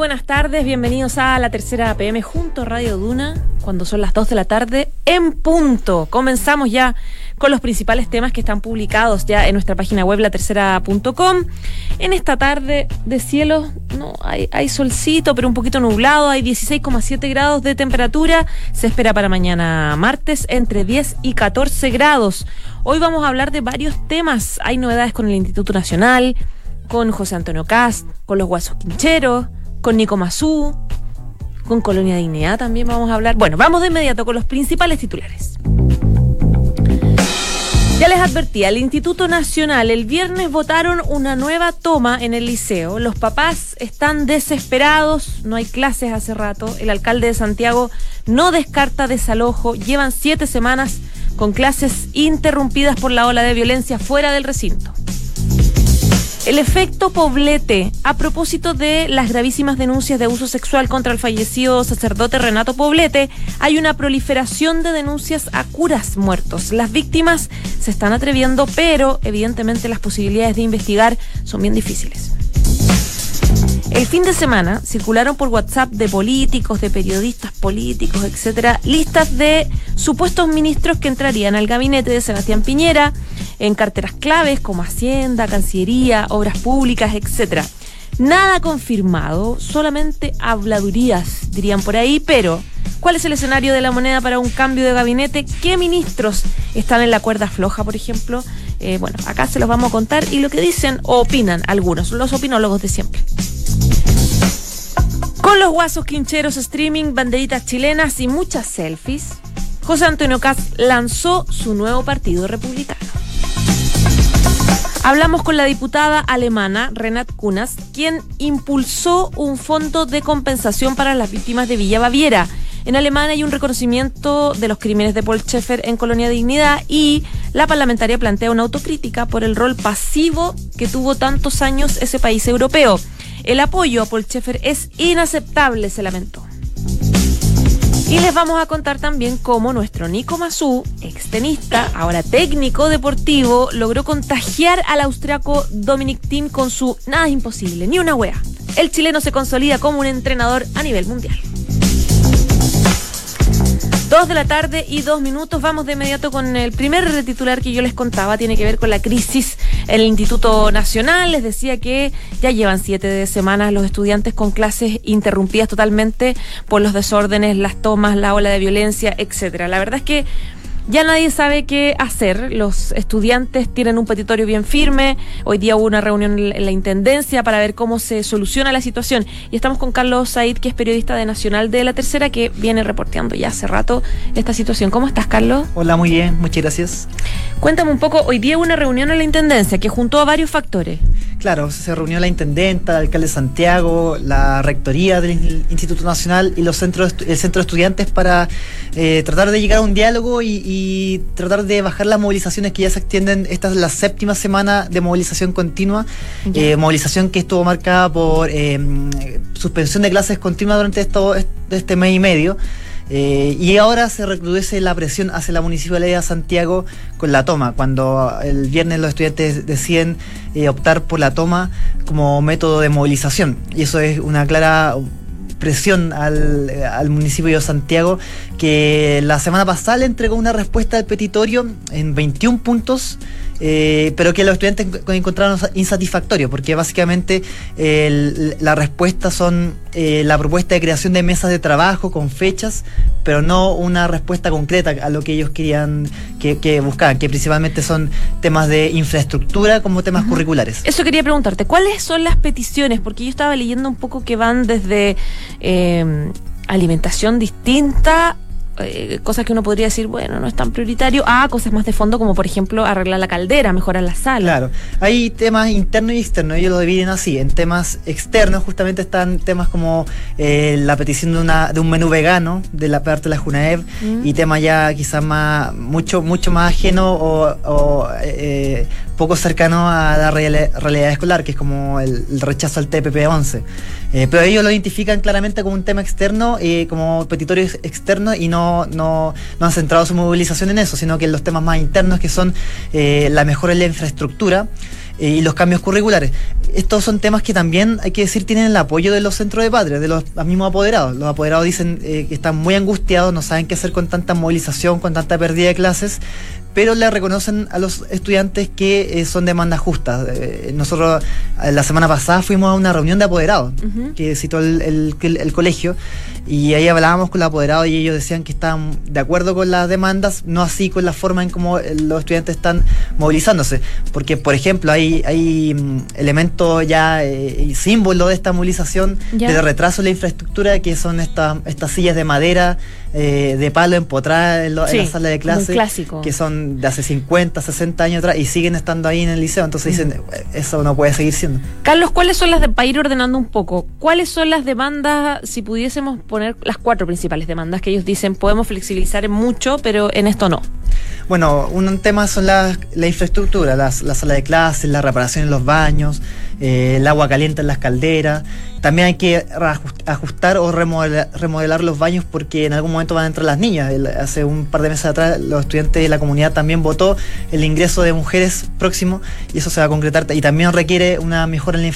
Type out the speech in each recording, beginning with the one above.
Buenas tardes. Bienvenidos a la tercera PM junto a Radio Duna, cuando son las 2 de la tarde en punto. Comenzamos ya con los principales temas que están publicados ya en nuestra página web, latercera.com. En esta tarde de cielo, no hay, hay solcito, pero un poquito nublado, hay 16,7 grados de temperatura. Se espera para mañana martes entre 10 y 14 grados. Hoy vamos a hablar de varios temas. Hay novedades con el Instituto Nacional con José Antonio Cast, con los Guasos Quincheros, con Nico Mazú, con Colonia Dignidad también vamos a hablar. Bueno, vamos de inmediato con los principales titulares. Ya les advertí, al Instituto Nacional el viernes votaron una nueva toma en el liceo. Los papás están desesperados, no hay clases hace rato. El alcalde de Santiago no descarta desalojo. Llevan siete semanas con clases interrumpidas por la ola de violencia fuera del recinto. El efecto Poblete, a propósito de las gravísimas denuncias de abuso sexual contra el fallecido sacerdote Renato Poblete, hay una proliferación de denuncias a curas muertos. Las víctimas se están atreviendo, pero evidentemente las posibilidades de investigar son bien difíciles. El fin de semana circularon por WhatsApp de políticos, de periodistas políticos, etcétera, listas de supuestos ministros que entrarían al gabinete de Sebastián Piñera en carteras claves como Hacienda, Cancillería, Obras Públicas, etcétera. Nada confirmado, solamente habladurías, dirían por ahí, pero ¿cuál es el escenario de la moneda para un cambio de gabinete? ¿Qué ministros están en la cuerda floja, por ejemplo? Eh, bueno, acá se los vamos a contar y lo que dicen o opinan algunos, los opinólogos de siempre. Con los guasos quincheros, streaming, banderitas chilenas y muchas selfies, José Antonio Caz lanzó su nuevo partido republicano. Hablamos con la diputada alemana Renat Kunas, quien impulsó un fondo de compensación para las víctimas de Villa Baviera. En Alemania hay un reconocimiento de los crímenes de Paul Schaeffer en Colonia Dignidad y la parlamentaria plantea una autocrítica por el rol pasivo que tuvo tantos años ese país europeo. El apoyo a Paul Schaeffer es inaceptable, se lamentó. Y les vamos a contar también cómo nuestro Nico Mazú, extenista, ahora técnico deportivo, logró contagiar al austriaco Dominic Thiem con su nada es imposible, ni una wea. El chileno se consolida como un entrenador a nivel mundial. Dos de la tarde y dos minutos. Vamos de inmediato con el primer titular que yo les contaba. Tiene que ver con la crisis en el Instituto Nacional. Les decía que ya llevan siete semanas los estudiantes con clases interrumpidas totalmente por los desórdenes, las tomas, la ola de violencia, etcétera. La verdad es que ya nadie sabe qué hacer. Los estudiantes tienen un petitorio bien firme. Hoy día hubo una reunión en la Intendencia para ver cómo se soluciona la situación. Y estamos con Carlos Said, que es periodista de Nacional de la Tercera, que viene reporteando ya hace rato esta situación. ¿Cómo estás, Carlos? Hola, muy bien. Muchas gracias. Cuéntame un poco. Hoy día hubo una reunión en la Intendencia que juntó a varios factores. Claro, se reunió la intendenta, el alcalde de Santiago, la rectoría del Instituto Nacional y los centros, el centro de estudiantes para eh, tratar de llegar a un diálogo y, y, tratar de bajar las movilizaciones que ya se extienden. Esta es la séptima semana de movilización continua, eh, movilización que estuvo marcada por eh, suspensión de clases continuas durante esto, este mes y medio. Eh, y ahora se recrudece la presión hacia la Municipalidad de Santiago con la toma, cuando el viernes los estudiantes deciden eh, optar por la toma como método de movilización. Y eso es una clara presión al, al, municipio de Santiago, que la semana pasada le entregó una respuesta al petitorio en 21 puntos eh, pero que los estudiantes encontraron insatisfactorio, porque básicamente el, la respuesta son eh, la propuesta de creación de mesas de trabajo con fechas, pero no una respuesta concreta a lo que ellos querían que, que buscaban, que principalmente son temas de infraestructura como temas uh -huh. curriculares. Eso quería preguntarte, ¿cuáles son las peticiones? Porque yo estaba leyendo un poco que van desde eh, alimentación distinta eh, cosas que uno podría decir, bueno, no es tan prioritario, a cosas más de fondo, como por ejemplo arreglar la caldera, mejorar la sala. Claro, hay temas internos y externos, ellos lo dividen así. En temas externos, justamente están temas como eh, la petición de, una, de un menú vegano de la parte de la Junaev mm. y temas ya quizás más, mucho, mucho más ajeno o, eh, poco cercano a la realidad escolar, que es como el, rechazo al TPP-11. Eh, pero ellos lo identifican claramente como un tema externo, eh, como petitorio externo, y no, no, no, han centrado su movilización en eso, sino que en los temas más internos, que son eh, la mejora en la infraestructura y los cambios curriculares. Estos son temas que también, hay que decir, tienen el apoyo de los centros de padres, de los, mismos apoderados. Los apoderados dicen que están muy angustiados, no saben qué hacer con tanta movilización, con tanta pérdida de clases, pero le reconocen a los estudiantes que eh, son demandas justas. Eh, nosotros eh, la semana pasada fuimos a una reunión de apoderados que citó el, el, colegio y ahí hablábamos con los apoderados y ellos decían que estaban de acuerdo con las demandas, no así con la forma en cómo los estudiantes están movilizándose. Porque, por ejemplo, hay, hay mm, elementos ya y símbolos de esta movilización de retraso en la infraestructura que son estas estas sillas de madera eh, de palo empotradas en, en, la sala de clase. Que son de hace 50, 60 años atrás y siguen estando ahí en el liceo. Entonces dicen, eh, eso no puede seguir siendo. Carlos, ¿cuáles son las de, para ir ordenando un poco, cuáles son las demandas, si pudiésemos poner las cuatro principales demandas que ellos dicen, podemos flexibilizar en mucho, pero en esto no? Bueno, un tema son la, la infraestructura, la, la, sala de clases, la reparación en los baños, eh, el agua caliente en las calderas. También hay que ajustar o remodelar, los baños porque en algún momento van a entrar las niñas. hace un par de meses atrás los estudiantes de la comunidad también votó el ingreso de mujeres próximo y eso se va a concretar. Y también requiere una mejora en la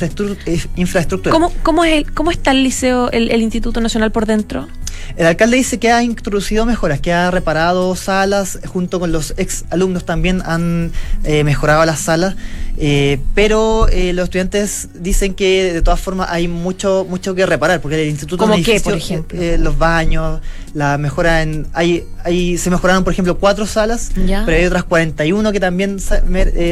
infraestructura. ¿Cómo, cómo, es ¿Cómo está el liceo, el, el Instituto Nacional por dentro? El alcalde dice que ha introducido mejoras, que ha reparado salas, junto con los ex alumnos también han eh, mejorado las salas, eh, pero eh, los estudiantes dicen que de todas formas hay mucho mucho que reparar, porque el instituto... ¿Cómo qué, por ejemplo? los baños, la mejora en... Hay, hay, se mejoraron, por ejemplo, cuatro salas, pero hay otras 41 que también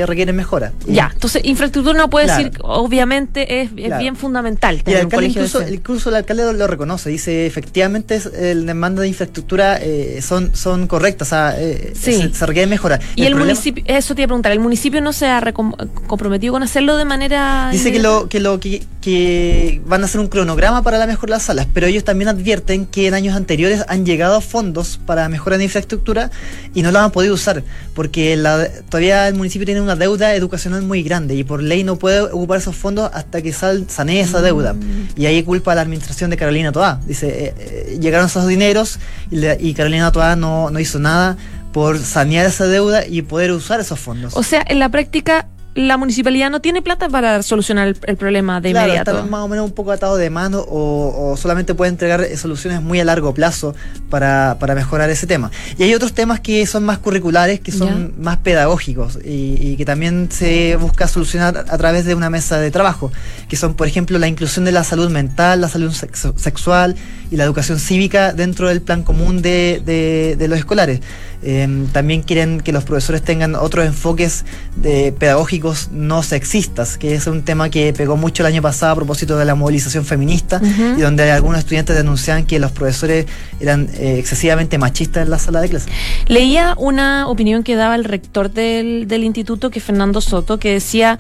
requieren mejora. Ya, entonces infraestructura no puede decir, obviamente es, bien fundamental. Y el alcalde incluso, incluso el alcalde lo reconoce, dice efectivamente el demanda de infraestructura eh, son, son correctas, o sea, eh, se, requiere mejora. Y el, municipio, eso te iba a preguntar, ¿el municipio no se ha comprometido con hacerlo de manera... Dice que lo, que lo que, van a hacer un cronograma para la mejora de las salas, pero ellos también advierten que en años anteriores han llegado fondos para mejora de infraestructura y no lo han podido usar, porque la, todavía el municipio tiene una deuda educacional muy grande y por ley no puede ocupar esos fondos hasta que sal, sanee esa deuda. Mm. Y ahí culpa a la administración de Carolina Toá. Dice, eh, llegaron esos dineros y, Carolina todavía no, no hizo nada por sanear esa deuda y poder usar esos fondos. O sea, en la práctica la municipalidad no tiene plata para solucionar el, problema de claro, inmediato. Está más o menos un poco atado de mano o, solamente puede entregar soluciones muy a largo plazo para, mejorar ese tema. Y hay otros temas que son más curriculares, que son más pedagógicos y, que también se busca solucionar a través de una mesa de trabajo, que son, por ejemplo, la inclusión de la salud mental, la salud sexual y la educación cívica dentro del plan común de, de los escolares. Em, también quieren que los profesores tengan otros enfoques de pedagógicos no sexistas, que es un tema que pegó mucho el año pasado a propósito de la movilización feminista y donde algunos estudiantes denunciaban que los profesores eran eh, excesivamente machistas en la sala de clase. Leía una opinión que daba el rector del, del instituto, que es Fernando Soto, que decía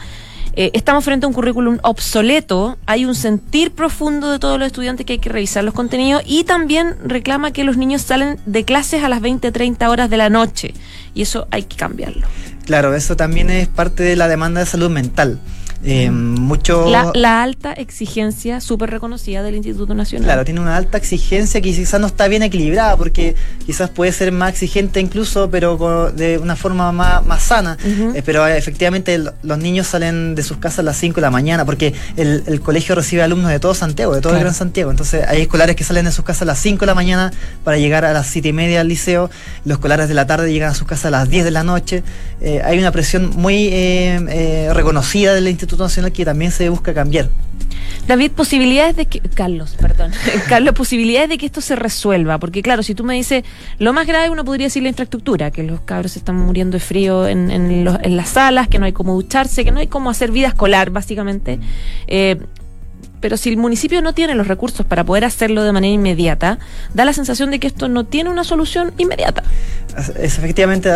eh, estamos frente a un currículum obsoleto, hay un sentir profundo de todos los estudiantes que hay que revisar los contenidos y también reclama que los niños salen de clases a las 20, 30 horas de la noche y eso hay que cambiarlo. Claro, eso también es parte de la demanda de salud mental. Eh, mucho... La, alta exigencia súper reconocida del Instituto Nacional. Claro, tiene una alta exigencia que quizás no está bien equilibrada, porque quizás puede ser más exigente incluso, pero de una forma más, más sana. Eh, pero efectivamente los niños salen de sus casas a las 5 de la mañana, porque el, colegio recibe alumnos de todo Santiago, de todo el Gran Santiago. Entonces hay escolares que salen de sus casas a las 5 de la mañana para llegar a las 7 y media al liceo, los escolares de la tarde llegan a sus casas a las 10 de la noche. Eh, hay una presión muy reconocida del Instituto Nacional que también se busca cambiar. David, posibilidades de que. Carlos, perdón. Carlos, posibilidades de que esto se resuelva. Porque, claro, si tú me dices, lo más grave uno podría decir la infraestructura, que los cabros están muriendo de frío en, en, las salas, que no hay cómo ducharse, que no hay cómo hacer vida escolar, básicamente. Eh, pero si el municipio no tiene los recursos para poder hacerlo de manera inmediata, da la sensación de que esto no tiene una solución inmediata. Es, efectivamente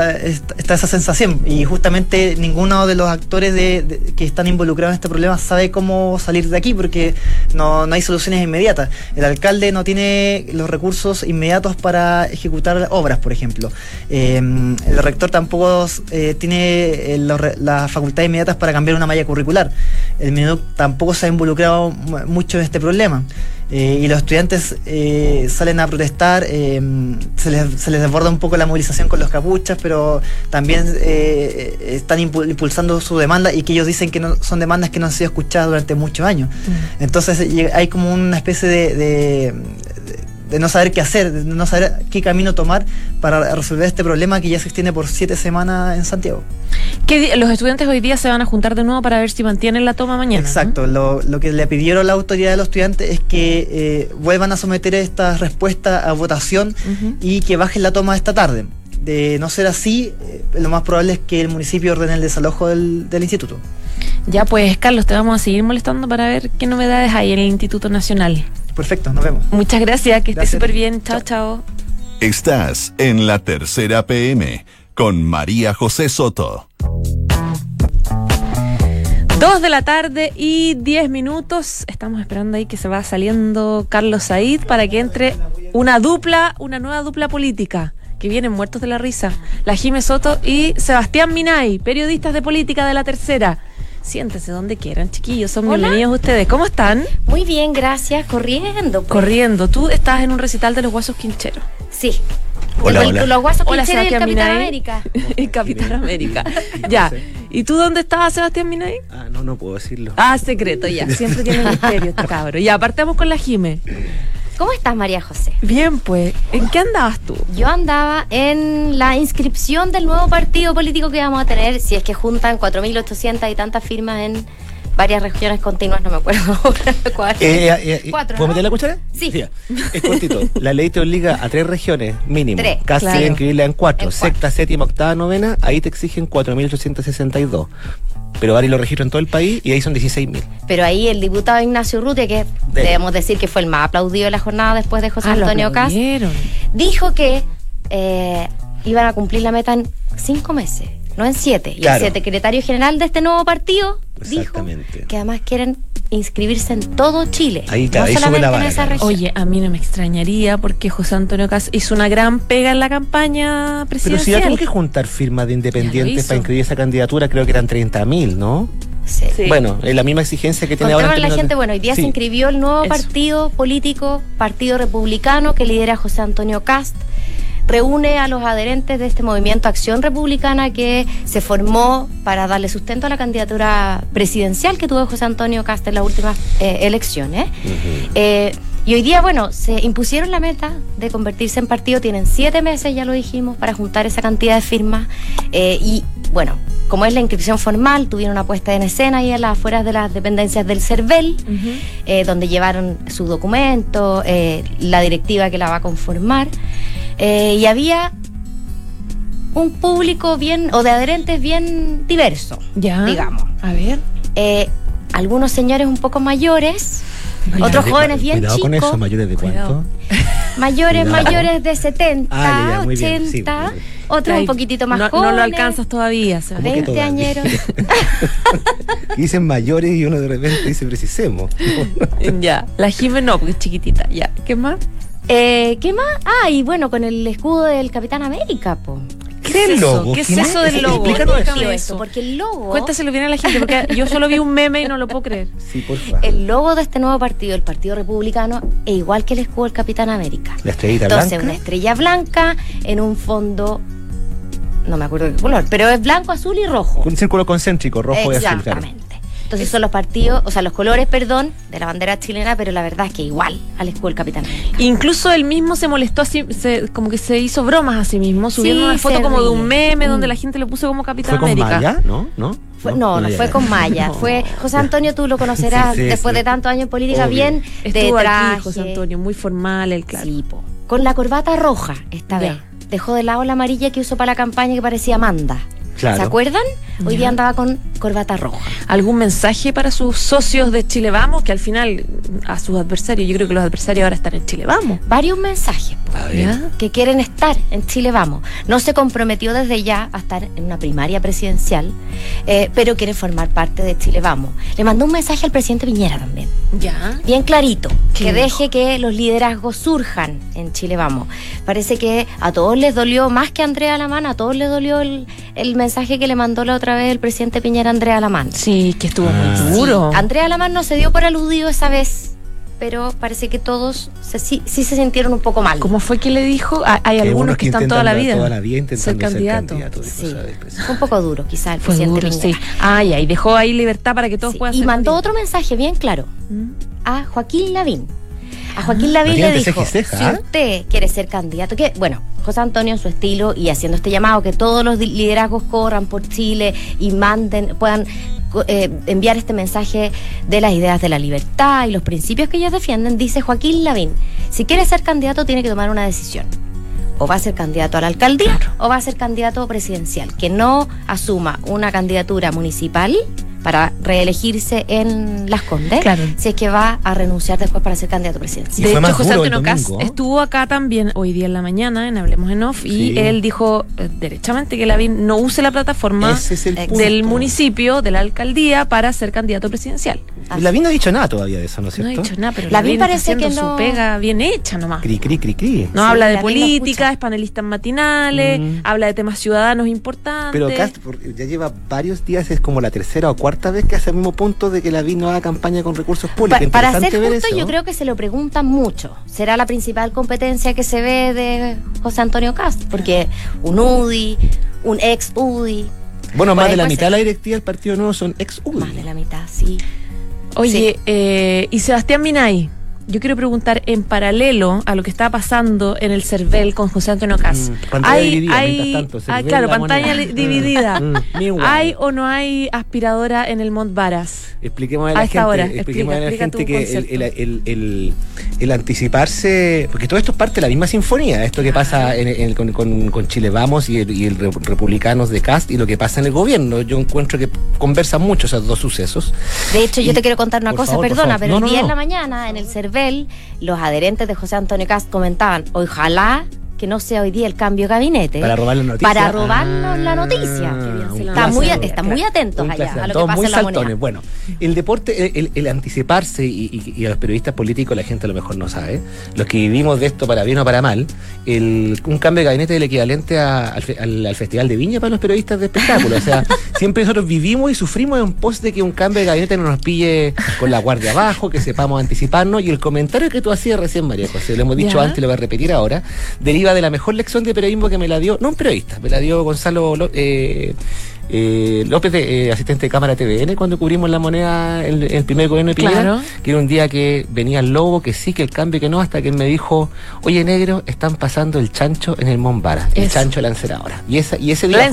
está esa sensación y justamente ninguno de los actores de, que están involucrados en este problema sabe cómo salir de aquí porque no, hay soluciones inmediatas. El alcalde no tiene los recursos inmediatos para ejecutar obras, por ejemplo. Eh, el rector tampoco eh, tiene eh, las facultades inmediatas para cambiar una malla curricular. El MINUC tampoco se ha involucrado mucho en este problema. Eh, y los estudiantes eh, salen a protestar, eh, se, les, se, les, desborda un poco la movilización con los capuchas, pero también están impulsando su demanda y que ellos dicen que no, son demandas que no han sido escuchadas durante muchos años. Mm. Entonces hay como una especie de de no saber qué hacer, de no saber qué camino tomar para resolver este problema que ya se extiende por siete semanas en Santiago. los estudiantes hoy día se van a juntar de nuevo para ver si mantienen la toma mañana. Exacto, lo, que le pidieron la autoridad de los estudiantes es que eh, vuelvan a someter esta respuesta a votación y que bajen la toma esta tarde. De no ser así, eh, lo más probable es que el municipio ordene el desalojo del, del instituto. Ya pues, Carlos, te vamos a seguir molestando para ver qué novedades hay en el Instituto Nacional. Perfecto, nos vemos. Muchas gracias, que estés súper bien. Chao, chao. Estás en la tercera PM con María José Soto. Dos de la tarde y diez minutos. Estamos esperando ahí que se va saliendo Carlos Said para que entre una dupla, una nueva dupla política que vienen muertos de la risa. La Jime Soto y Sebastián Minay, periodistas de política de la tercera. Siéntese donde quieran, chiquillos. Son bienvenidos ustedes. ¿Cómo están? Muy bien, gracias. Corriendo. Pues. Corriendo. Tú estás en un recital de los Huesos Quincheros. Sí. Hola, hola. Los Huesos Quincheros y el Capitán América. el Capitán América. ya. ¿Y tú dónde estabas, Sebastián Minay? Ah, no, no puedo decirlo. Ah, secreto, ya. Siempre tiene misterio este cabro. Ya, partamos con la Jime. ¿Cómo estás, María José? Bien, pues. ¿En qué andabas tú? Yo andaba en la inscripción del nuevo partido político que vamos a tener, si es que juntan 4.800 y tantas firmas en varias regiones continuas, no me acuerdo cuál. Eh, eh, eh, ¿Puedo meter la cuchara? Sí. Es cortito. la ley te obliga a tres regiones mínimo. Tres. Casi claro. inscribirla en cuatro. Sexta, séptima, octava, novena. Ahí te exigen 4.862 pero varios lo registran en todo el país y ahí son 16.000. Pero ahí el diputado Ignacio Urrutia, que debemos decir que fue el más aplaudido de la jornada después de José ah, Antonio Cas, dijo que eh, iban a cumplir la meta en cinco meses, no en siete. Y el secretario general de este nuevo partido dijo que además quieren inscribirse en todo Chile. Ahí, no solamente en esa región. Oye, a mí no me extrañaría porque José Antonio Cas hizo una gran pega en la campaña presidencial. Pero si ya tuvo que juntar firmas de independientes para inscribir esa candidatura, creo que eran 30.000, ¿no? Sí. Bueno, es la misma exigencia que tiene ahora. la gente, bueno, hoy día se inscribió el nuevo partido político, Partido Republicano, que lidera José Antonio Cast reúne a los adherentes de este movimiento Acción Republicana que se formó para darle sustento a la candidatura presidencial que tuvo José Antonio Castro en las últimas eh, elecciones. Eh, y hoy día, bueno, se impusieron la meta de convertirse en partido. Tienen siete meses, ya lo dijimos, para juntar esa cantidad de firmas. Eh, y bueno, como es la inscripción formal, tuvieron una puesta en escena ahí en las afueras de las dependencias del CERVEL, donde llevaron su documento, la directiva que la va a conformar. Eh, y había un público bien, o de adherentes bien diverso, ya. digamos. A ver. Eh, algunos señores un poco mayores, otros jóvenes bien cuidado chicos. con eso, mayores de cuánto? Mayores, mayores de 70, 80, otros un poquitito más jóvenes. No lo alcanzas todavía, 20 añeros. dicen mayores y uno de repente dice precisemos. ya, la Jiménez no, porque es chiquitita. Ya, ¿qué más? Eh, ¿Qué más? Ah, y bueno, con el escudo del Capitán América, po. ¿Qué, es eso? ¿Qué es eso del logo? Explícanos eso. Porque el logo. Cuéntaselo bien a la gente, porque yo solo vi un meme y no lo puedo creer. Sí, por favor. El logo de este nuevo partido, el Partido Republicano, es igual que el escudo del Capitán América. La estrellita blanca. Entonces, una estrella blanca en un fondo. No me acuerdo qué color, pero es blanco, azul y rojo. Un círculo concéntrico, rojo y azul. Exactamente. Entonces son los partidos, o sea, los colores, perdón, de la bandera chilena, pero la verdad es que igual al escudo del Capitán Incluso él mismo se molestó así, como que se hizo bromas a sí mismo, subiendo una foto como de un meme donde mm. la gente le puso como Capitán ¿Fue con Maya? ¿No? ¿No? no, no, fue con Maya. Fue José Antonio, tú lo conocerás después de tantos años en política, bien Estuvo de traje. José Antonio, muy formal, el claro. Sí, Con la corbata roja esta vez. Dejó de lado la amarilla que usó para la campaña que parecía Amanda. ¿Se acuerdan? Hoy día andaba con corbata roja. ¿Algún mensaje para sus socios de Chile Vamos? Que al final, a sus adversarios, yo creo que los adversarios ahora están en Chile Vamos. Varios mensajes que quieren estar en Chile Vamos. No se comprometió desde ya a estar en una primaria presidencial, eh, pero quiere formar parte de Chile Vamos. Le mandó un mensaje al presidente Piñera también. Ya. Bien clarito. Que deje que los liderazgos surjan en Chile Vamos. Parece que a todos les dolió, más que a Andrea Lamán, a todos les dolió el, mensaje que le mandó la otra vez el presidente Piñera a Andrea Lamán. Sí, que estuvo muy ah. duro. Andrea Lamán no se dio por aludido esa vez pero parece que todos sí, se sintieron un poco mal. ¿Cómo fue que le dijo? Hay algunos que, están toda la vida. Toda la vida intentando ser candidato. sí. un poco duro, quizás el presidente duro, sí. Ay, ahí dejó ahí libertad para que todos puedan Y mandó otro mensaje bien claro ¿Mm? a Joaquín Lavín. A Joaquín Lavín le dijo, si ¿ah? usted quiere ser candidato, que bueno, José Antonio en su estilo y haciendo este llamado que todos los liderazgos corran por Chile y manden, puedan eh, enviar este mensaje de las ideas de la libertad y los principios que ellos defienden, dice Joaquín Lavín, si quiere ser candidato tiene que tomar una decisión. O va a ser candidato a la alcaldía o va a ser candidato presidencial. Que no asuma una candidatura municipal para reelegirse en Las Condes, si es que va a renunciar después para ser candidato presidencial. De hecho, José Antonio Cas estuvo acá también hoy día en la mañana en Hablemos en Off y él dijo eh, derechamente que Lavín no use la plataforma del municipio, de la alcaldía, para ser candidato presidencial. Lavín no ha dicho nada todavía de eso, ¿no es cierto? No ha dicho nada, pero Lavín, parece que no... su pega bien hecha nomás. Cri, cri, cri, cri. No habla de política, es panelista en matinales, mm. habla de temas ciudadanos importantes. Pero Cast ya lleva varios días, es como la tercera o cuarta esta vez que hace el mismo punto de que la no haga campaña con recursos públicos. para ser justo, yo creo que se lo preguntan mucho. ¿Será la principal competencia que se ve de José Antonio Cast? Porque un UDI, un ex UDI. Bueno, más de la mitad de la directiva del Partido Nuevo son ex UDI. Más de la mitad, sí. Oye, Eh, y Sebastián Minay yo quiero preguntar en paralelo a lo que está pasando en el CERVEL con José Antonio Cas. Mm, pantalla dividida, hay, ah, claro, pantalla dividida. Mm, ¿Hay o no hay aspiradora en el Mont Varas? Expliquemos a la gente, expliquemos a la gente que el, el, anticiparse, porque todo esto es parte de la misma sinfonía, esto que pasa con, con, Chile Vamos y el, Republicanos de Cast y lo que pasa en el gobierno. Yo encuentro que conversan mucho esos dos sucesos. De hecho, yo te quiero contar una cosa, perdona, pero el día en la mañana en el CERVEL los adherentes de José Antonio Cast comentaban, ojalá que no sea hoy día el cambio de gabinete. Para robar la noticia. Para robarnos la noticia. Ah, está muy, están muy atentos allá a lo que pasa en la Bueno, el deporte, el, anticiparse y, a los periodistas políticos la gente a lo mejor no sabe, los que vivimos de esto para bien o para mal, el, un cambio de gabinete es el equivalente al, Festival de Viña para los periodistas de espectáculo. O sea, siempre nosotros vivimos y sufrimos en pos de que un cambio de gabinete no nos pille con la guardia abajo, que sepamos anticiparnos. Y el comentario que tú hacías recién, María José, lo hemos dicho antes y lo voy a repetir ahora, deriva de la mejor lección de periodismo que me la dio, no un periodista, me la dio Gonzalo eh, eh, López, de, eh, asistente de Cámara TVN, cuando cubrimos la moneda el, el primer gobierno de Piñera, que era un día que venía el lobo, que sí, que el cambio, que no, hasta que él me dijo, oye negro, están pasando el chancho en el Mombara, el chancho de la enceradora. Y, esa, y ese día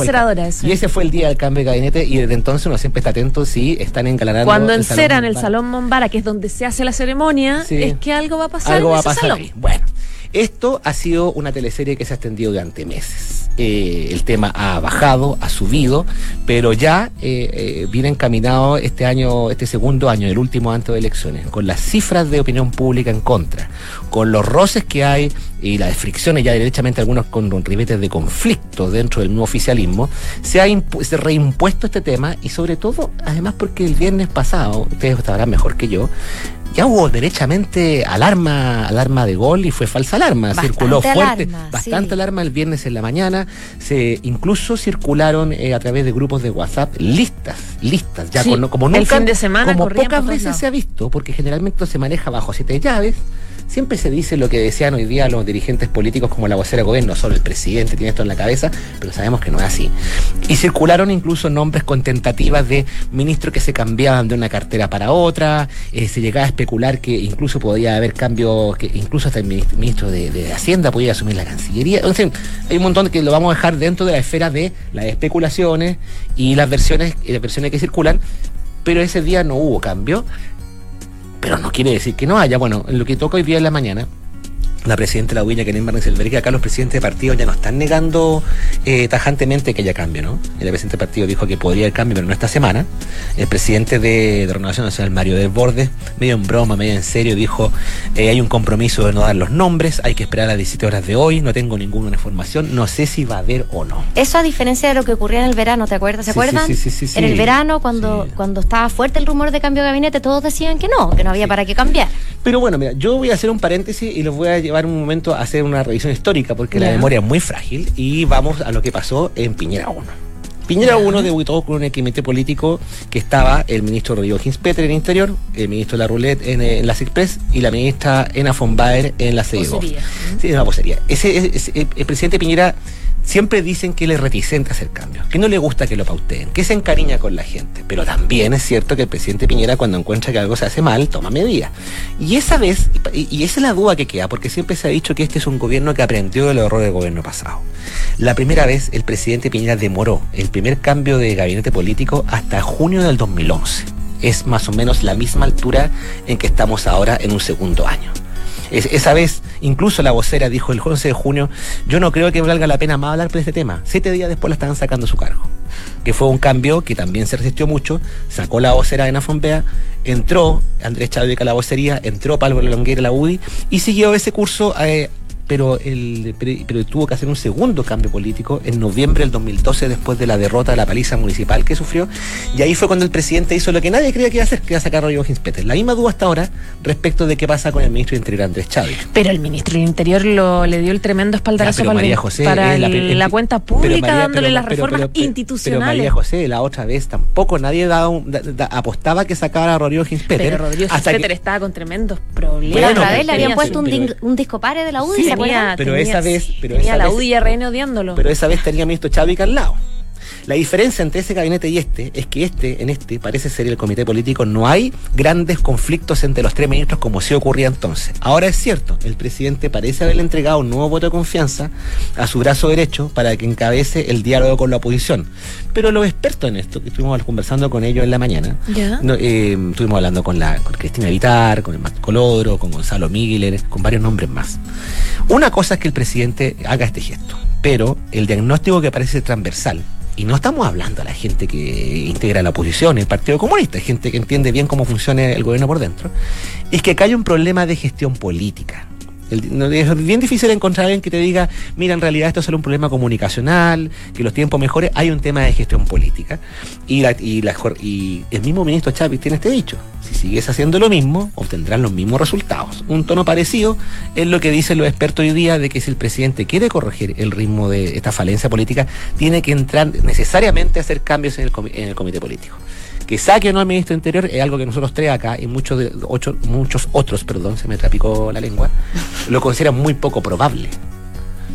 Y ese fue el día del cambio de gabinete y desde entonces uno siempre está atento si están engalanando Cuando enceran el Salón Mombara, que es donde se hace la ceremonia, es que algo va a pasar algo en va a pasar Bueno. Esto ha sido una teleserie que se ha extendido durante meses. Eh, el tema ha bajado, ha subido, pero ya eh, eh, viene encaminado este año, este segundo año, el último antes de elecciones, con las cifras de opinión pública en contra, con los roces que hay y las fricciones ya derechamente algunos con ribetes de conflicto dentro del nuevo oficialismo, se ha reimpuesto este tema y sobre todo, además porque el viernes pasado, ustedes sabrán mejor que yo, ya hubo derechamente alarma, alarma de gol y fue falsa alarma. circuló fuerte, bastante alarma el viernes en la mañana. Se incluso circularon eh, a través de grupos de WhatsApp listas, listas, ya como nunca, el fin de semana como pocas veces se ha visto, porque generalmente se maneja bajo siete llaves Siempre se dice lo que desean hoy día los dirigentes políticos como la vocera de gobierno, solo el presidente tiene esto en la cabeza, pero sabemos que no es así. Y circularon incluso nombres con tentativas de ministros que se cambiaban de una cartera para otra, eh, se llegaba a especular que incluso podía haber cambios, que incluso hasta el ministro de, Hacienda podía asumir la Cancillería. Entonces, hay un montón que lo vamos a dejar dentro de la esfera de las especulaciones y las versiones, las versiones que circulan, pero ese día no hubo cambio pero no quiere decir que no haya. Bueno, lo que toca hoy día en la mañana la presidenta de la UIA, Kenen Barnes que acá los presidentes de partidos ya no están negando eh, tajantemente que haya cambio, ¿no? El presidente del partido dijo que podría haber cambio, pero no esta semana. El presidente de, de Renovación Nacional, Mario Desbordes, medio en broma, medio en serio, dijo eh, hay un compromiso de no dar los nombres, hay que esperar a las 17 horas de hoy, no tengo ninguna información, no sé si va a haber o no. Eso a diferencia de lo que ocurría en el verano, ¿te acuerdas? ¿Se acuerdan? Sí, sí, sí, En el verano, cuando, cuando estaba fuerte el rumor de cambio de gabinete, todos decían que no, que no había para qué cambiar. Pero bueno, mira, yo voy a hacer un paréntesis y los voy a llevar un momento a hacer una revisión histórica porque la memoria es muy frágil y vamos a lo que pasó en Piñera 1. Piñera 1 debutó con un equimete político que estaba el ministro Rodrigo Ginspeter en el Interior, el ministro La Roulette en, las Express y la ministra Ena von Baer en la CDO. Sí, una posería. Ese, el presidente Piñera siempre dicen que él es reticente a hacer cambios, que no le gusta que lo pauteen, que se encariña con la gente. Pero también es cierto que el presidente Piñera, cuando encuentra que algo se hace mal, toma medidas. Y esa vez, y, esa es la duda que queda, porque siempre se ha dicho que este es un gobierno que aprendió del error del gobierno pasado. La primera vez, el presidente Piñera demoró el primer cambio de gabinete político hasta junio del 2011. Es más o menos la misma altura en que estamos ahora en un segundo año esa vez, incluso la vocera dijo el 11 de junio, yo no creo que valga la pena más hablar de este tema. Siete días después la estaban sacando su cargo. Que fue un cambio que también se resistió mucho, sacó la vocera de Nafombea, entró Andrés Chávez a la vocería, entró Pablo Longueira a la UDI y siguió ese curso eh, pero, el, pero, tuvo que hacer un segundo cambio político en noviembre del 2012 después de la derrota de la paliza municipal que sufrió y ahí fue cuando el presidente hizo lo que nadie creía que iba a hacer, que iba a sacar a Rodrigo Ginspeter. La misma duda hasta ahora respecto de qué pasa con el ministro de Interior Andrés Chávez. Pero el ministro del Interior lo, le dio el tremendo espaldarazo para, la, cuenta pública dándole las reformas institucionales. Pero María José, la otra vez tampoco nadie daba apostaba que sacara a Rodrigo Ginspeter. Pero Rodrigo Ginspeter estaba con tremendos problemas. La otra vez le habían puesto un, un disco pare de la UDI, pero esa vez. Pero tenía la UDI y RN odiándolo. Pero esa vez tenía ministro Chávez al lado. La diferencia entre ese gabinete y este es que este, en este, parece ser el comité político, no hay grandes conflictos entre los tres ministros como sí ocurría entonces. Ahora es cierto, el presidente parece haberle entregado un nuevo voto de confianza a su brazo derecho para que encabece el diálogo con la oposición. Pero los expertos en esto, que estuvimos conversando con ellos en la mañana, eh, estuvimos hablando con la Cristina Vitar, con el Matt Colodro, con Gonzalo Migueler, con varios nombres más. Una cosa es que el presidente haga este gesto, pero el diagnóstico que parece transversal y no estamos hablando a la gente que integra la oposición, el Partido Comunista, gente que entiende bien cómo funciona el gobierno por dentro, es que acá hay un problema de gestión política es bien difícil encontrar alguien que te diga, mira, en realidad esto es solo un problema comunicacional, que los tiempos mejores, hay un tema de gestión política. Y, el mismo ministro Chávez tiene este dicho, si sigues haciendo lo mismo, obtendrán los mismos resultados. Un tono parecido es lo que dicen los expertos hoy día de que si el presidente quiere corregir el ritmo de esta falencia política, tiene que entrar necesariamente a hacer cambios en el, en el comité político que saque o no al ministro Interior es algo que nosotros tres acá y muchos de ocho, muchos otros, perdón, se me trapicó la lengua, lo consideran muy poco probable.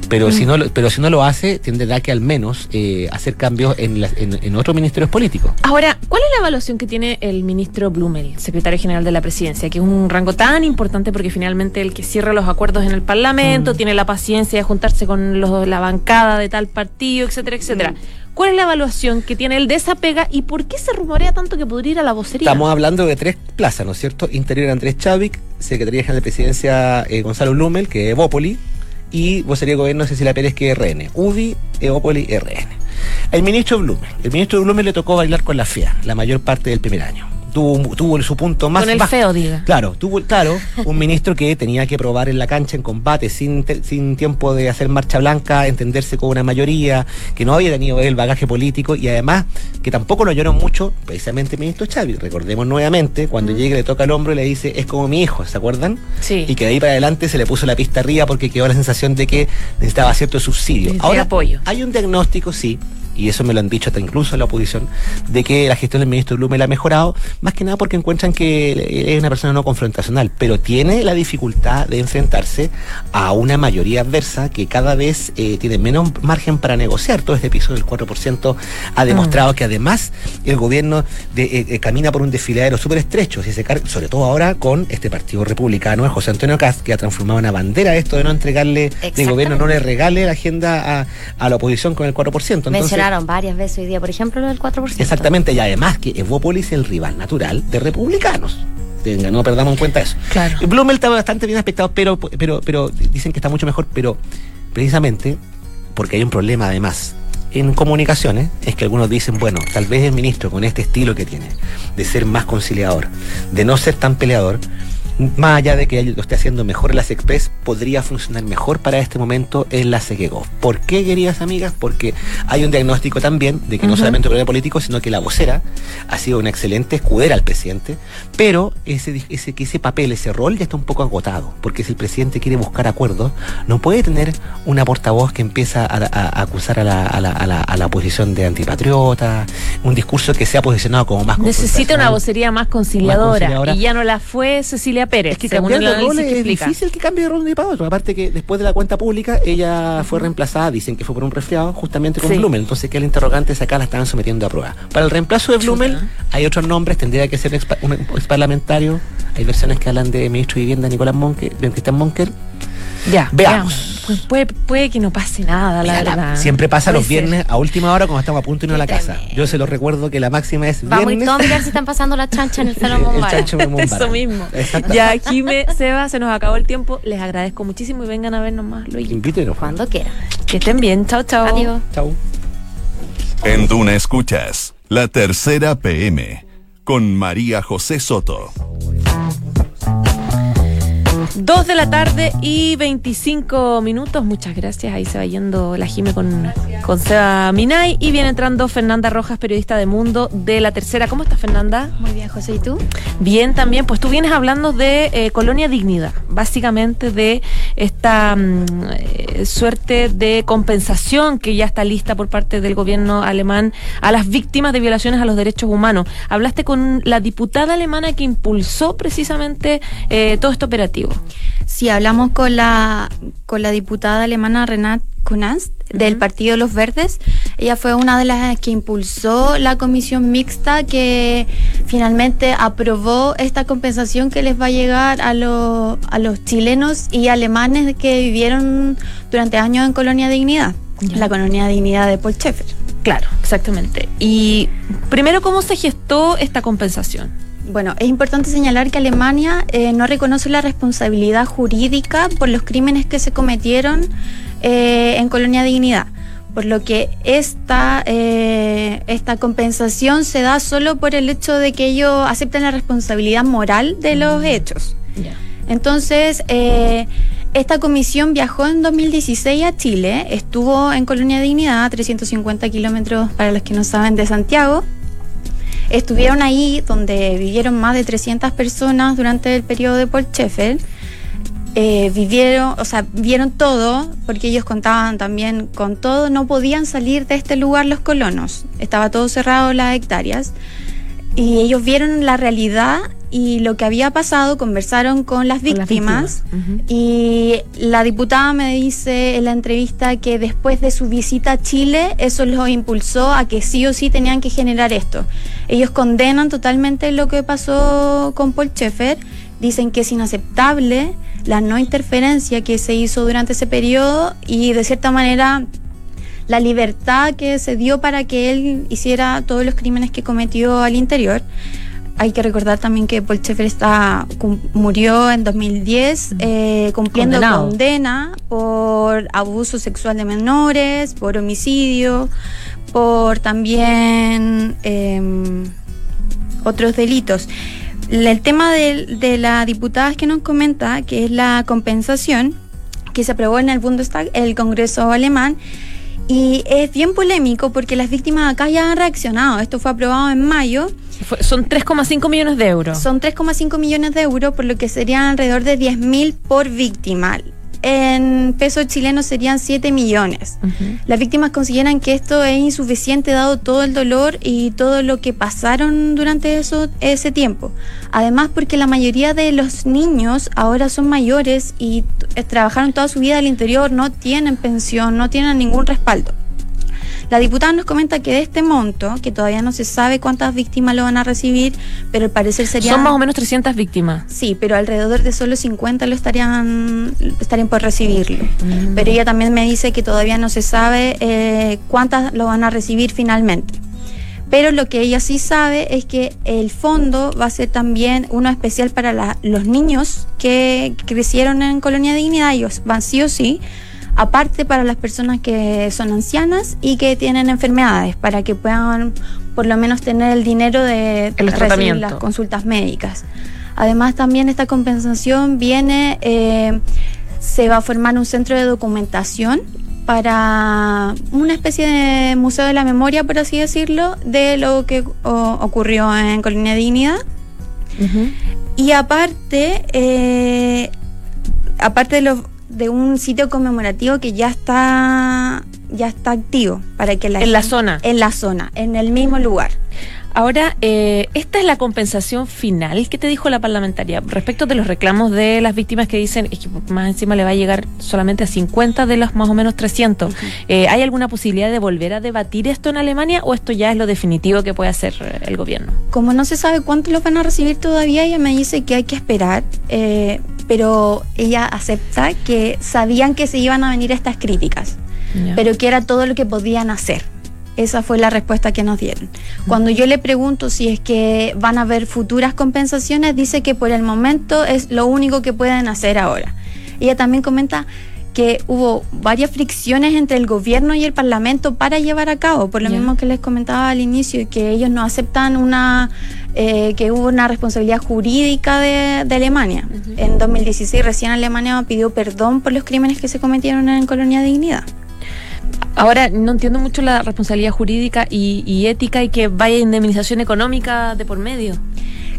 Pero, si no, pero si no lo hace, tendrá que al menos eh, hacer cambios en, en, otros ministerios políticos. Ahora, ¿cuál es la evaluación que tiene el ministro Blumel, secretario general de la presidencia? Que es un rango tan importante porque finalmente el que cierra los acuerdos en el Parlamento, mm. tiene la paciencia de juntarse con los, la bancada de tal partido, etcétera, etcétera. Mm. ¿Cuál es la evaluación que tiene el desapega y por qué se rumorea tanto que podría ir a la vocería? Estamos hablando de tres plazas, ¿no es cierto? Interior Andrés Chávez, Secretaría General de Presidencia eh, Gonzalo Blumel, que es Evópoli, y vocería de gobierno Cecilia Pérez, que RN. UDI, Evópoli, RN. El ministro Blumel. El ministro Blumel le tocó bailar con la FEA la mayor parte del primer año tuvo, tuvo su punto más Con el feo, diga. Claro, tuvo, claro, un ministro que tenía que probar en la cancha, en combate, sin, sin tiempo de hacer marcha blanca, entenderse con una mayoría, que no había tenido el bagaje político y además que tampoco lo lloró mucho, precisamente el ministro Chávez. Recordemos nuevamente, cuando llega le toca el hombro y le dice, es como mi hijo, ¿se acuerdan? Sí. Y que de ahí para adelante se le puso la pista arriba porque quedó la sensación de que necesitaba cierto subsidio. Ahora, apoyo. hay un diagnóstico, sí, y eso me lo han dicho hasta incluso la oposición, de que la gestión del ministro Blumel ha mejorado, más que nada porque encuentran que es una persona no confrontacional, pero tiene la dificultad de enfrentarse a una mayoría adversa que cada vez eh, tiene menos margen para negociar. Todo este piso del 4% ha demostrado mm. que además el gobierno eh, eh, camina por un desfiladero súper estrecho, si se sobre todo ahora con este partido republicano de José Antonio Cast, que ha transformado una bandera esto de no entregarle, el gobierno no le regale la agenda a, la oposición con el 4%. Entonces, varias veces hoy día, por ejemplo, lo del 4%. Exactamente, y además que Evópolis es el rival natural de republicanos. no perdamos en cuenta eso. Claro. Blumel está bastante bien aspectado, pero, pero, pero dicen que está mucho mejor, pero precisamente porque hay un problema además en comunicaciones es que algunos dicen, bueno, tal vez el ministro con este estilo que tiene, de ser más conciliador, de no ser tan peleador, más allá de que lo esté haciendo mejor en las Express, podría funcionar mejor para este momento en la Seguego. ¿Por qué, queridas amigas? Porque hay un diagnóstico también de que no solamente el problema político, sino que la vocera ha sido una excelente escudera al presidente, pero ese, ese, ese papel, ese rol ya está un poco agotado, porque si el presidente quiere buscar acuerdos, no puede tener una portavoz que empieza a, acusar a la, a, la, a, la, posición de antipatriota, un discurso que sea posicionado como más Necesita una vocería más conciliadora, y ya no la fue Cecilia Pérez. Es que cambiar de rol es difícil que cambie de rol de para otro. Aparte que después de la cuenta pública, ella fue reemplazada, dicen que fue por un resfriado, justamente con Blumel. Entonces, que el interrogante acá la estaban sometiendo a prueba. Para el reemplazo de Blumel, hay otros nombres, tendría que ser un ex parlamentario. Hay versiones que hablan de ministro de Vivienda Nicolás Monque, de Cristian Monker ya, veamos. Pues puede, puede, que no pase nada, la verdad. Siempre pasa los viernes a última hora cuando estamos a punto de irnos a la casa. Yo se lo recuerdo que la máxima es viernes. Vamos a mirar si están pasando la chancha en el salón Bombara. El chancho en Eso mismo. Ya, Jime, Seba, se nos acabó el tiempo. Les agradezco muchísimo y vengan a vernos más. Lo Invítenos. Cuando quieran. Que estén bien. Chao, chao. Adiós. Chao. En Duna Escuchas, la tercera PM, con María José Soto. Dos de la tarde y 25 minutos. Muchas gracias. Ahí se va yendo la Jime con, con Seba Minay. Y viene entrando Fernanda Rojas, periodista de Mundo de la Tercera. ¿Cómo estás, Fernanda? Muy bien, José. ¿Y tú? Bien, también. Pues tú vienes hablando de eh, Colonia Dignidad. Básicamente de esta mm, eh, suerte de compensación que ya está lista por parte del gobierno alemán a las víctimas de violaciones a los derechos humanos. Hablaste con la diputada alemana que impulsó precisamente eh, todo este operativo. Sí, hablamos con la, con la diputada alemana Renate Kunast del Partido de los Verdes. Ella fue una de las que impulsó la comisión mixta que finalmente aprobó esta compensación que les va a llegar a, los a los chilenos y alemanes que vivieron durante años en Colonia Dignidad, la Colonia Dignidad de Paul Schaeffer. Claro, exactamente. Y primero, ¿cómo se gestó esta compensación? Bueno, es importante señalar que Alemania eh, no reconoce la responsabilidad jurídica por los crímenes que se cometieron eh, en Colonia Dignidad, por lo que esta, eh, esta compensación se da solo por el hecho de que ellos aceptan la responsabilidad moral de los mm. hechos. Entonces, esta comisión viajó en 2016 a Chile, estuvo en Colonia Dignidad, a 350 kilómetros para los que no saben de Santiago. Estuvieron ahí donde vivieron más de 300 personas durante el periodo de Paul Sheffield. Eh, vivieron, o sea, vieron todo, porque ellos contaban también con todo, no podían salir de este lugar los colonos, estaba todo cerrado las hectáreas, y ellos vieron la realidad y lo que había pasado, conversaron con las víctimas, y la diputada me dice en la entrevista que después de su visita a Chile, eso los impulsó a que sí o sí tenían que generar esto. Ellos condenan totalmente lo que pasó con Paul Schaeffer, dicen que es inaceptable la no interferencia que se hizo durante ese periodo y de cierta manera la libertad que se dio para que él hiciera todos los crímenes que cometió al interior. Hay que recordar también que Paul Schaeffer está, murió en 2010 eh, cumpliendo condena por abuso sexual de menores, por homicidio, por también em, otros delitos. El tema de, de la diputada que nos comenta, que es la compensación que se aprobó en el Bundestag, el Congreso alemán, y es bien polémico porque las víctimas acá ya han reaccionado. Esto fue aprobado en mayo. son 3,5 millones de euros. Son 3,5 millones de euros, por lo que serían alrededor de 10 mil por víctima en pesos chilenos serían 7 millones. Las víctimas consideran que esto es insuficiente dado todo el dolor y todo lo que pasaron durante eso, ese tiempo. Además porque la mayoría de los niños ahora son mayores y trabajaron toda su vida al interior, no tienen pensión, no tienen ningún respaldo. La diputada nos comenta que de este monto, que todavía no se sabe cuántas víctimas lo van a recibir, pero al parecer serían... Son más o menos 300 víctimas. Sí, pero alrededor de solo 50 lo estarían, estarían por recibirlo. Mm. Pero ella también me dice que todavía no se sabe eh, cuántas lo van a recibir finalmente. Pero lo que ella sí sabe es que el fondo va a ser también uno especial para los niños que crecieron en Colonia Dignidad, ellos van sí o sí, aparte para las personas que son ancianas y que tienen enfermedades, para que puedan por lo menos tener el dinero de recibir las consultas médicas. Además también esta compensación viene, eh, se va a formar un centro de documentación para una especie de museo de la memoria, por así decirlo, de lo que ocurrió en Colonia Dignidad. Y aparte, eh, aparte de, de un sitio conmemorativo que ya está ya está activo para que la en la zona. en la zona en el mismo lugar Ahora, eh, esta es la compensación final que te dijo la parlamentaria respecto de los reclamos de las víctimas que dicen es que más encima le va a llegar solamente a 50 de las más o menos 300. Eh, ¿Hay alguna posibilidad de volver a debatir esto en Alemania o esto ya es lo definitivo que puede hacer eh, el gobierno? Como no se sabe cuánto lo van a recibir todavía, ella me dice que hay que esperar, pero ella acepta que sabían que se iban a venir estas críticas, pero que era todo lo que podían hacer. Esa fue la respuesta que nos dieron. Cuando yo le pregunto si es que van a haber futuras compensaciones, dice que por el momento es lo único que pueden hacer ahora. Ella también comenta que hubo varias fricciones entre el gobierno y el parlamento para llevar a cabo, por lo mismo que les comentaba al inicio, que ellos no aceptan una eh, que hubo una responsabilidad jurídica de, Alemania. En 2016 recién Alemania pidió perdón por los crímenes que se cometieron en Colonia Dignidad. Ahora, no entiendo mucho la responsabilidad jurídica y, ética y que vaya indemnización económica de por medio.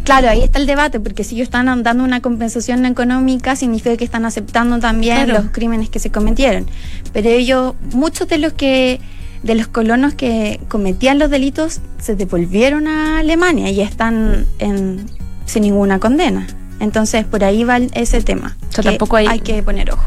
Claro, ahí está el debate, porque si ellos están dando una compensación económica, significa que están aceptando también los crímenes que se cometieron. Pero ellos, muchos de los que de los colonos que cometían los delitos se devolvieron a Alemania y están sin ninguna condena. Entonces, por ahí va ese tema. tampoco hay que poner ojo.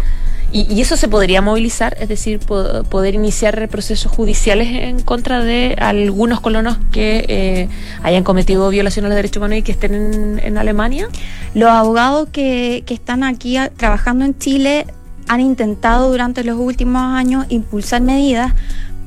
Y, eso se podría movilizar, es decir, poder iniciar procesos judiciales en contra de algunos colonos que eh, hayan cometido violaciones a los derechos humanos y que estén en, Alemania. Los abogados que, que están aquí trabajando en Chile han intentado durante los últimos años impulsar medidas,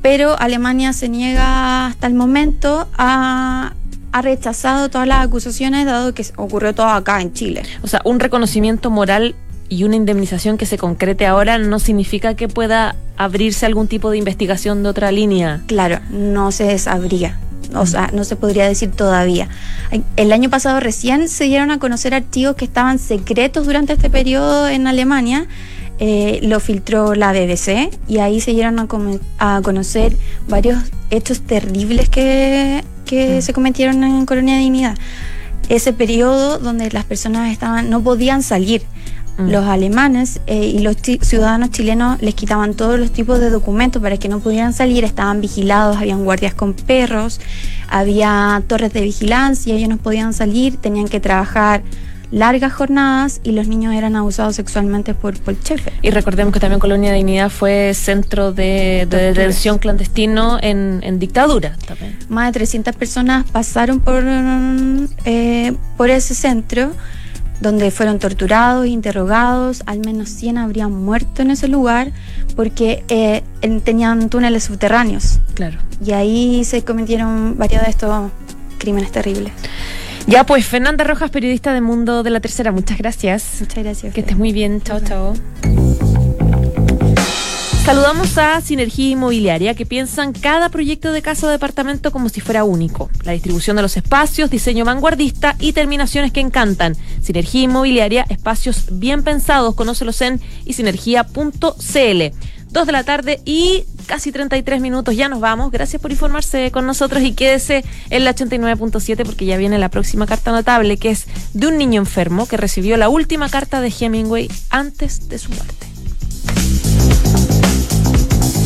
pero Alemania se niega hasta el momento a ha rechazado todas las acusaciones dado que ocurrió todo acá en Chile. O sea, un reconocimiento moral y una indemnización que se concrete ahora no significa que pueda abrirse algún tipo de investigación de otra línea. Claro, no se sabría. O sea, no se podría decir todavía. El año pasado recién se dieron a conocer archivos que estaban secretos durante este periodo en Alemania. Eh, lo filtró la BBC y ahí se dieron a, conocer varios hechos terribles que, que mm. se cometieron en Colonia Dignidad. Ese periodo donde las personas estaban no podían salir Mm. Los alemanes eh, y los ciudadanos chilenos les quitaban todos los tipos de documentos para que no pudieran salir, estaban vigilados, habían guardias con perros, había torres de vigilancia, ellos no podían salir, tenían que trabajar largas jornadas y los niños eran abusados sexualmente por, el jefe. Y recordemos que también Colonia de Dignidad fue centro de, detención clandestino en, dictadura. También. Más de 300 personas pasaron por, eh, por ese centro donde fueron torturados, interrogados, al menos 100 habrían muerto en ese lugar porque eh, tenían túneles subterráneos. Claro. Y ahí se cometieron varios de estos crímenes terribles. Ya pues, Fernanda Rojas, periodista de Mundo de la Tercera, muchas gracias. Muchas gracias. Que estés muy bien. Chao, chao. Saludamos a Sinergia Inmobiliaria, que piensan cada proyecto de casa o departamento como si fuera único. La distribución de los espacios, diseño vanguardista y terminaciones que encantan. Sinergia Inmobiliaria, espacios bien pensados. Conócelos en y sinergia.cl. Dos de la tarde y casi 33 minutos. Ya nos vamos. Gracias por informarse con nosotros y quédese en la 89.7 porque ya viene la próxima carta notable que es de un niño enfermo que recibió la última carta de Hemingway antes de su muerte.